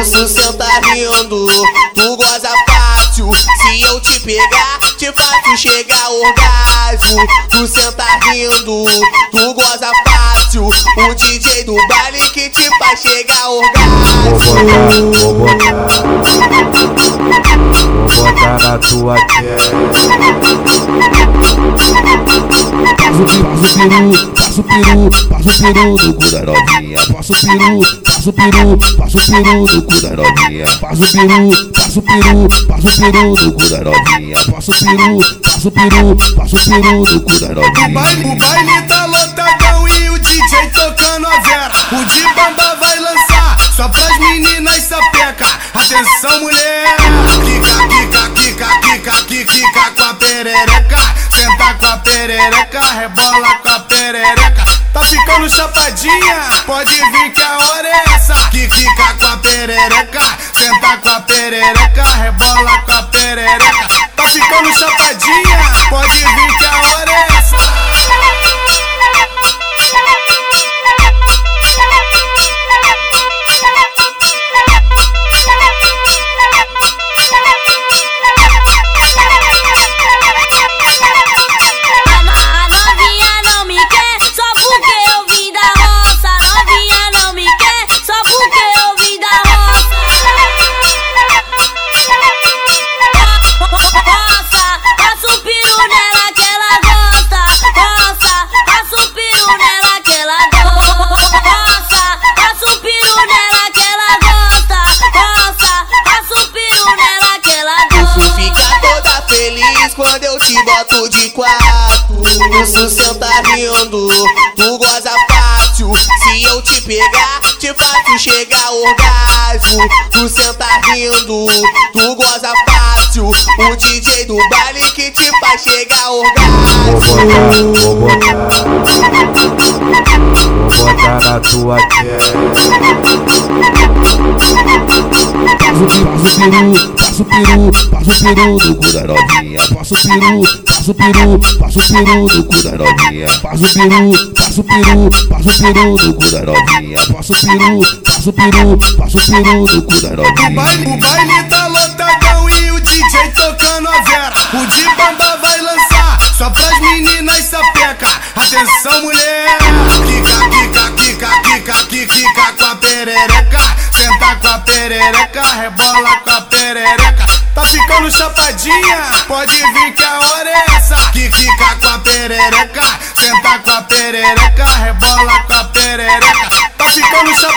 Isso senta rindo, tu goza fácil. Se eu te pegar, te faço chegar ao orgasmo. Tu senta rindo, tu goza fácil. O DJ do baile que te faz chegar ao orgasmo. Vou botar, vou botar na tua Passo o peru, passo o peru, passo o peru no cu da novinha. Passo o peru, passo o peru, passo o peru no cu da novinha. Passo o peru, passo o peru, passo o peru no cu da novinha. Passo o peru, passo o peru, passo o peru no cu da O baile, o novinha. baile tá lotadão e o DJ tocando a vera. O de bamba vai lançar só pras meninas sapeca. Atenção, mulher! Kika, kika, kika, kika, kika, kika com a perereca. Senta com a perereca, rebola com a perereca. Tá ficando chapadinha? Pode vir que a hora é essa. Kika com a perereca. Senta com a perereca, rebola com a perereca. Te boto de quatro. Isso senta rindo, tu goza fácil. Se eu te pegar, te faço chegar orgasmo. Tu senta rindo, tu goza fácil. O DJ do baile que te faz chegar ao Vou orgasmo. botar, vou botar, vou botar na tua Passo o peru, passo o peru, passo o peru no cu da novinha. Passo o peru, passo o peru, passo o peru no cu da novinha. Passo o peru, passo o peru, passo o peru no cu da novinha. Passo o peru, passo o peru, passo o peru no cu da O baile, o novinha. baile tá lotadão e o DJ tocando a vera. O de bamba vai lançar só pras meninas sapeca. Atenção, mulher! Com a perereca. Senta com a perereca, rebola com a perereca. Tá ficando chapadinha? Pode vir que a hora é essa. Kika com a perereca. Senta com a perereca, rebola com a perereca. Tá ficando chapadinha?